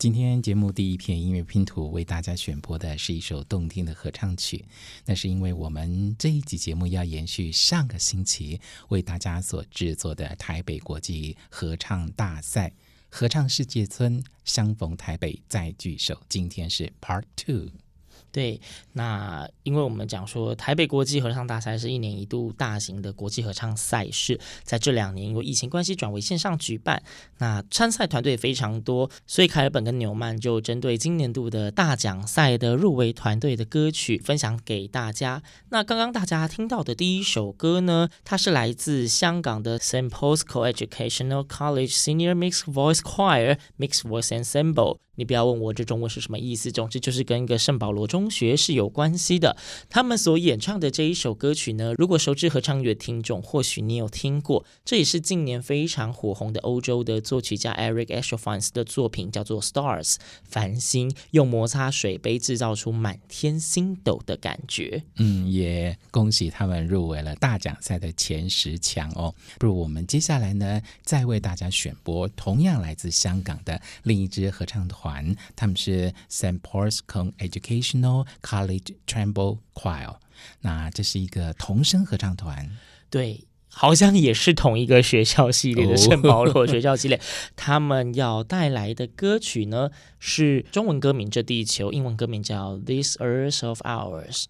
今天节目第一篇音乐拼图为大家选播的是一首动听的合唱曲，那是因为我们这一集节目要延续上个星期为大家所制作的台北国际合唱大赛——合唱世界村，相逢台北再聚首。今天是 Part Two。对，那因为我们讲说，台北国际合唱大赛是一年一度大型的国际合唱赛事，在这两年因为疫情关系转为线上举办。那参赛团队非常多，所以凯尔本跟纽曼就针对今年度的大奖赛的入围团队的歌曲分享给大家。那刚刚大家听到的第一首歌呢，它是来自香港的 St. Paul's Co-educational College Senior Mixed Voice Choir Mixed Voice Ensemble。你不要问我这中文是什么意思，总之就是跟一个圣保罗中学是有关系的。他们所演唱的这一首歌曲呢，如果熟知合唱乐听众，或许你有听过，这也是近年非常火红的欧洲的作曲家 Eric Eschenfans 的作品，叫做《Stars》繁星，用摩擦水杯制造出满天星斗的感觉。嗯，也恭喜他们入围了大奖赛的前十强哦。不如我们接下来呢，再为大家选播同样来自香港的另一支合唱团。团，他们是 Saint Paul's Cone Educational College Tremble Choir。那这是一个童声合唱团，对，好像也是同一个学校系列的圣保罗学校系列。他们要带来的歌曲呢，是中文歌名《这地球》，英文歌名叫《This Earth of Ours》。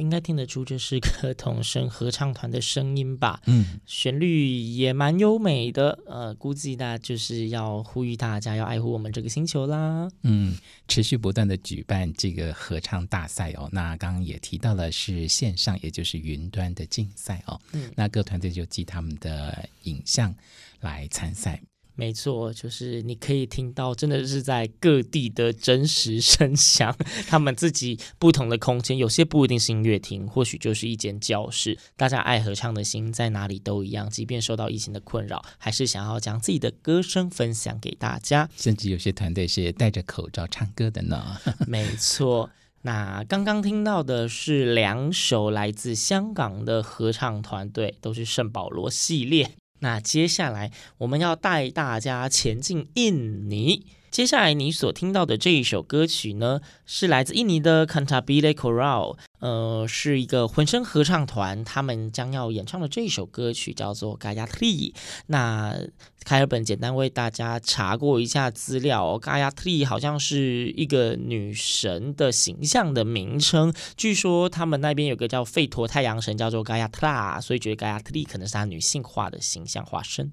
应该听得出这是个童声合唱团的声音吧？嗯，旋律也蛮优美的。呃，估计大家就是要呼吁大家要爱护我们这个星球啦。嗯，持续不断的举办这个合唱大赛哦。那刚刚也提到了是线上，也就是云端的竞赛哦。嗯，那各团队就寄他们的影像来参赛。没错，就是你可以听到，真的是在各地的真实声响，他们自己不同的空间，有些不一定是音乐厅，或许就是一间教室。大家爱合唱的心在哪里都一样，即便受到疫情的困扰，还是想要将自己的歌声分享给大家。甚至有些团队是戴着口罩唱歌的呢。没错，那刚刚听到的是两首来自香港的合唱团队，都是圣保罗系列。那接下来我们要带大家前进印尼。接下来你所听到的这一首歌曲呢，是来自印尼的 Cantabile Coral，呃，是一个混声合唱团，他们将要演唱的这一首歌曲叫做 Gayatri。那凯尔本简单为大家查过一下资料哦，Gayatri 好像是一个女神的形象的名称，据说他们那边有个叫费陀太阳神叫做 Gayatra，所以觉得 Gayatri 可能是她女性化的形象化身。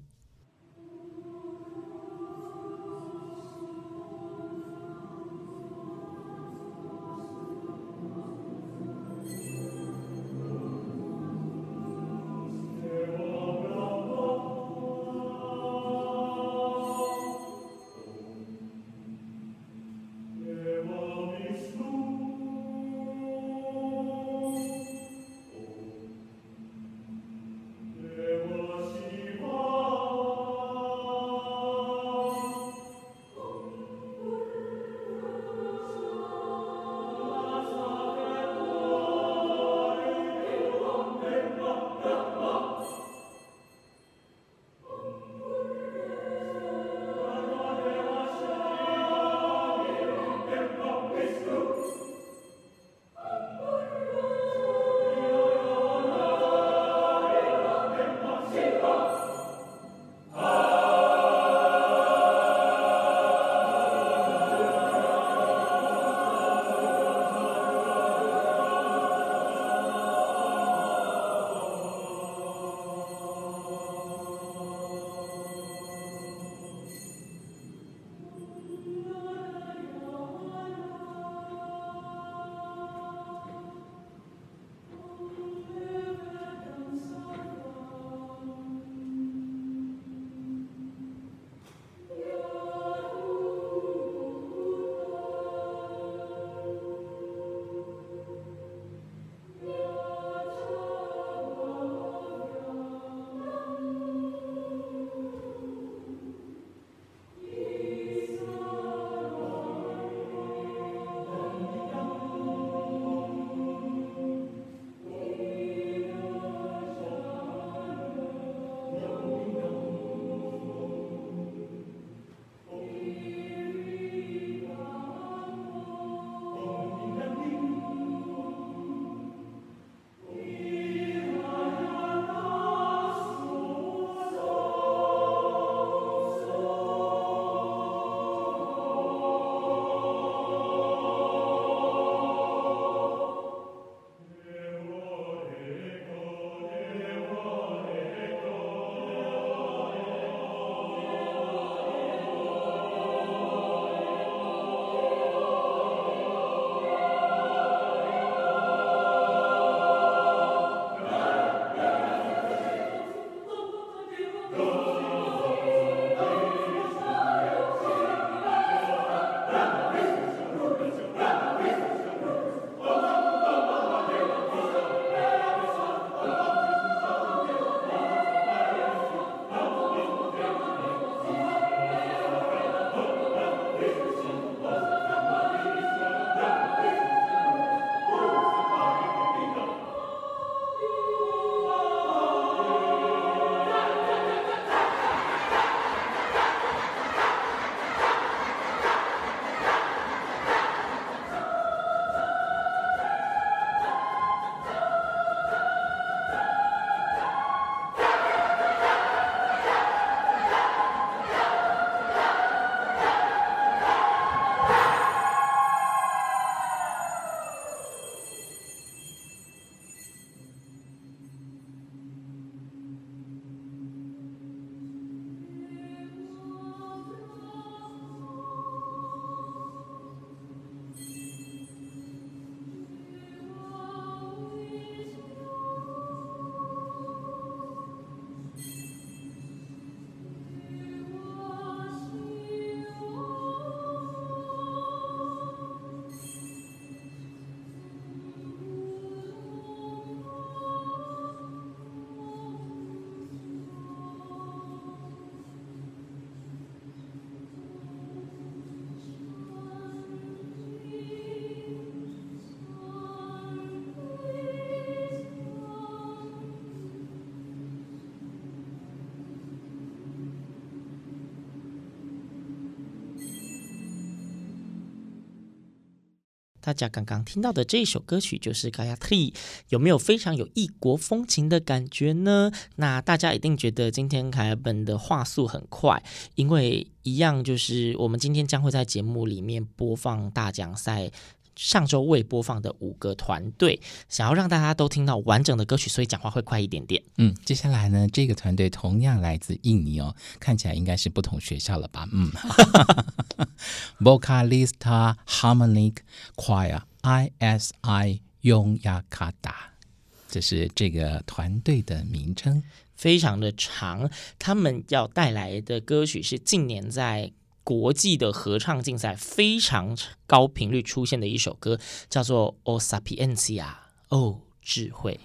大家刚刚听到的这一首歌曲就是《Gayatri》，有没有非常有异国风情的感觉呢？那大家一定觉得今天凯尔本的话速很快，因为一样就是我们今天将会在节目里面播放大奖赛。上周未播放的五个团队，想要让大家都听到完整的歌曲，所以讲话会快一点点。嗯，接下来呢，这个团队同样来自印尼哦，看起来应该是不同学校了吧？嗯，Vocalista Harmonic Choir（ISI Yogyakarta），这是这个团队的名称，非常的长。他们要带来的歌曲是近年在。国际的合唱竞赛非常高频率出现的一首歌，叫做《O Sapientia》，哦，智慧。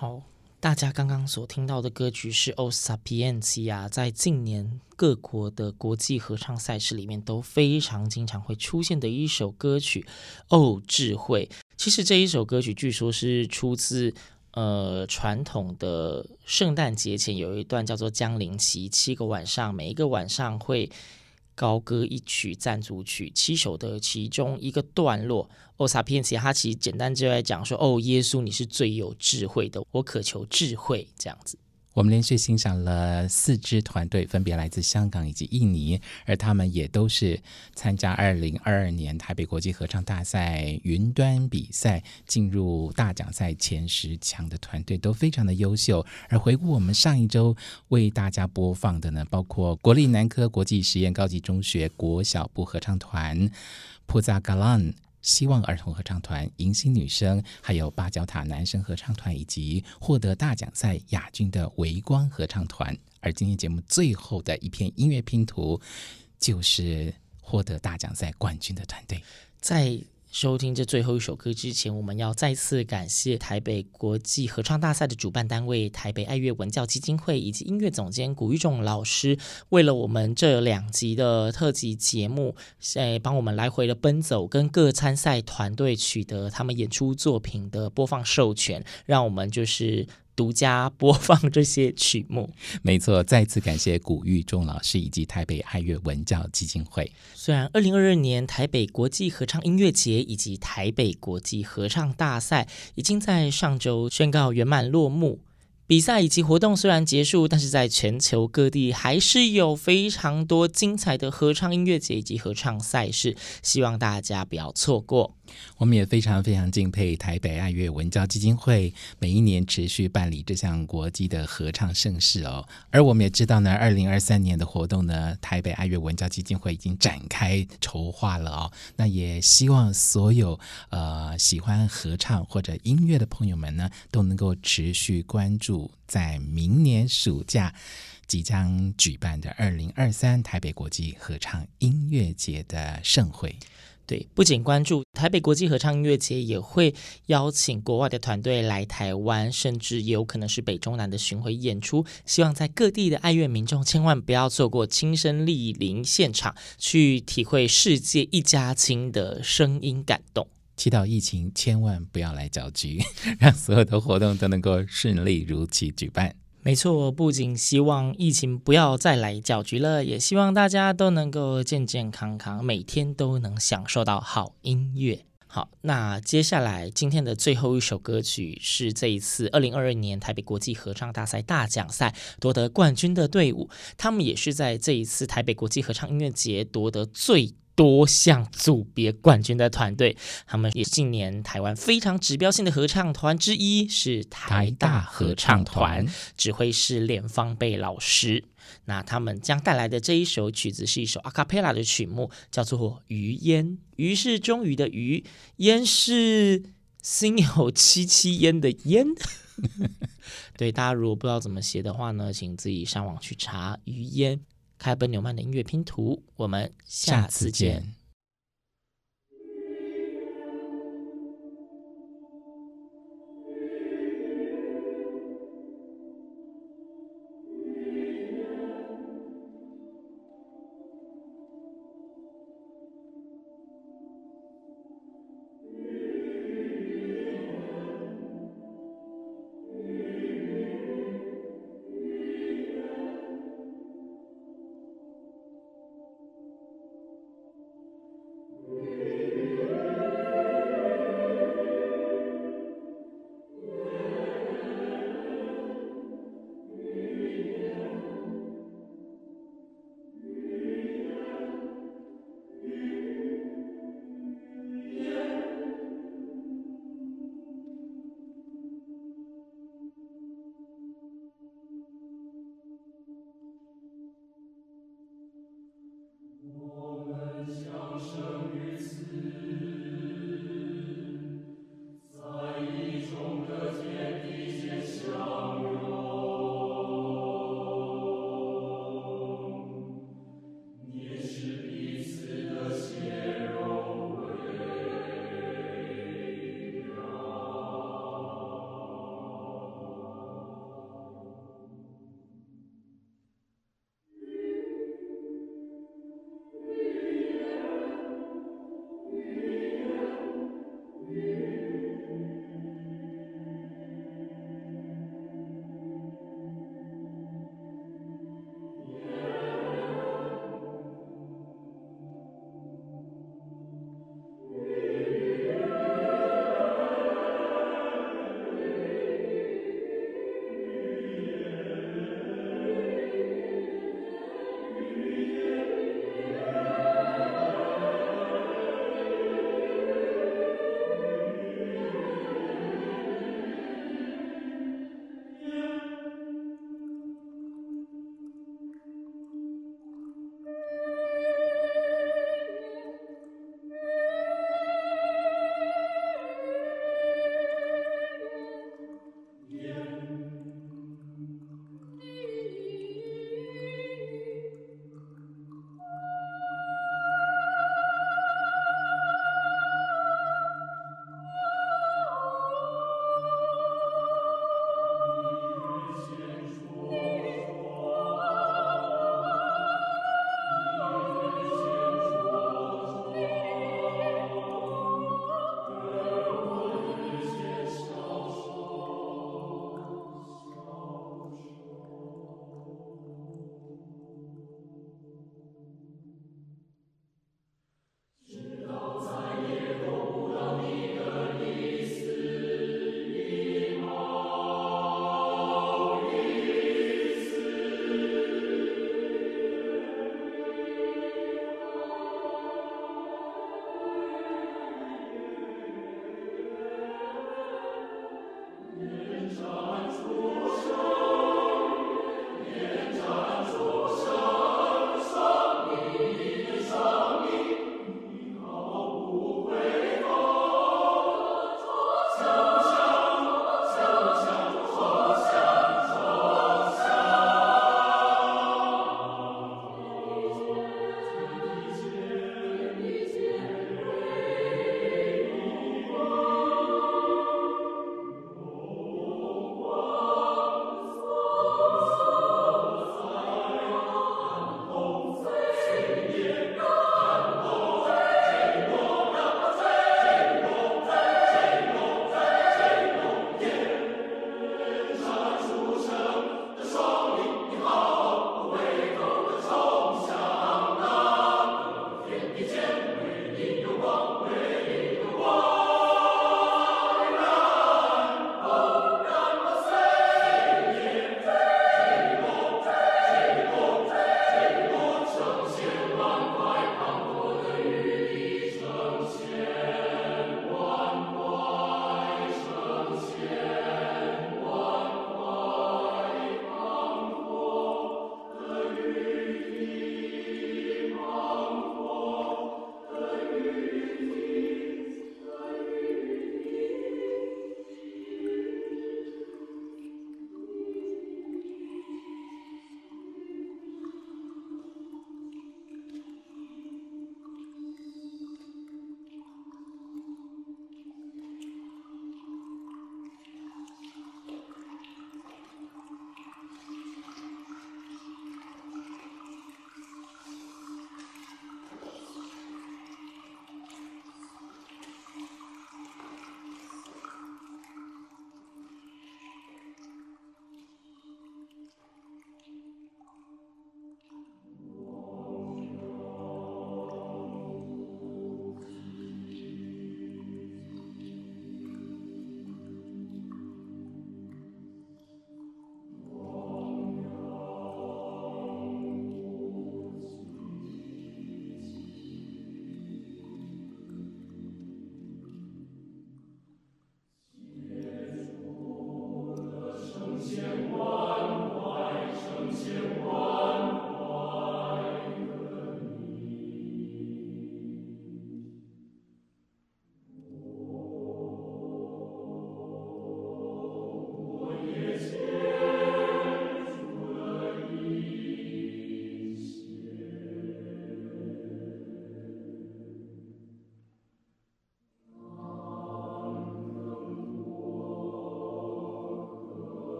好，大家刚刚所听到的歌曲是《O Sapientia》，在近年各国的国际合唱赛事里面都非常经常会出现的一首歌曲。哦，智慧！其实这一首歌曲据说是出自呃传统的圣诞节前有一段叫做降临期，七个晚上，每一个晚上会。高歌一曲赞助曲七首的其中一个段落，哦，萨皮恩西，他其实简单就在讲说，哦，耶稣你是最有智慧的，我渴求智慧这样子。我们连续欣赏了四支团队，分别来自香港以及印尼，而他们也都是参加二零二二年台北国际合唱大赛云端比赛进入大奖赛前十强的团队，都非常的优秀。而回顾我们上一周为大家播放的呢，包括国立南科国际实验高级中学国小部合唱团、普扎嘎兰。希望儿童合唱团、迎新女生，还有八角塔男生合唱团，以及获得大奖赛亚军的维光合唱团。而今天节目最后的一片音乐拼图，就是获得大奖赛冠军的团队。在收听这最后一首歌之前，我们要再次感谢台北国际合唱大赛的主办单位台北爱乐文教基金会以及音乐总监古玉仲老师，为了我们这两集的特辑节目，在帮我们来回的奔走，跟各参赛团队取得他们演出作品的播放授权，让我们就是。独家播放这些曲目，没错。再次感谢古玉仲老师以及台北爱乐文教基金会。虽然二零二二年台北国际合唱音乐节以及台北国际合唱大赛已经在上周宣告圆满落幕。比赛以及活动虽然结束，但是在全球各地还是有非常多精彩的合唱音乐节以及合唱赛事，希望大家不要错过。我们也非常非常敬佩台北爱乐文教基金会每一年持续办理这项国际的合唱盛事哦。而我们也知道呢，二零二三年的活动呢，台北爱乐文教基金会已经展开筹划了哦。那也希望所有呃喜欢合唱或者音乐的朋友们呢，都能够持续关注。在明年暑假即将举办的二零二三台北国际合唱音乐节的盛会，对，不仅关注台北国际合唱音乐节，也会邀请国外的团队来台湾，甚至也有可能是北中南的巡回演出。希望在各地的爱乐民众千万不要错过，亲身莅临现场，去体会世界一家亲的声音感动。祈祷疫情千万不要来搅局，让所有的活动都能够顺利如期举办。没错，不仅希望疫情不要再来搅局了，也希望大家都能够健健康康，每天都能享受到好音乐。好，那接下来今天的最后一首歌曲是这一次二零二二年台北国际合唱大赛大奖赛夺得冠军的队伍，他们也是在这一次台北国际合唱音乐节夺得最多项组别冠军的团队，他们也近年台湾非常指标性的合唱团之一，是台大合唱团，指挥是连芳贝老师。那他们将带来的这一首曲子是一首阿卡贝拉的曲目，叫做《鱼烟》。鱼是终于的鱼，烟是心有戚戚焉的烟。对，大家如果不知道怎么写的话呢，请自己上网去查《鱼烟》。开本纽曼的音乐拼图，我们下次见。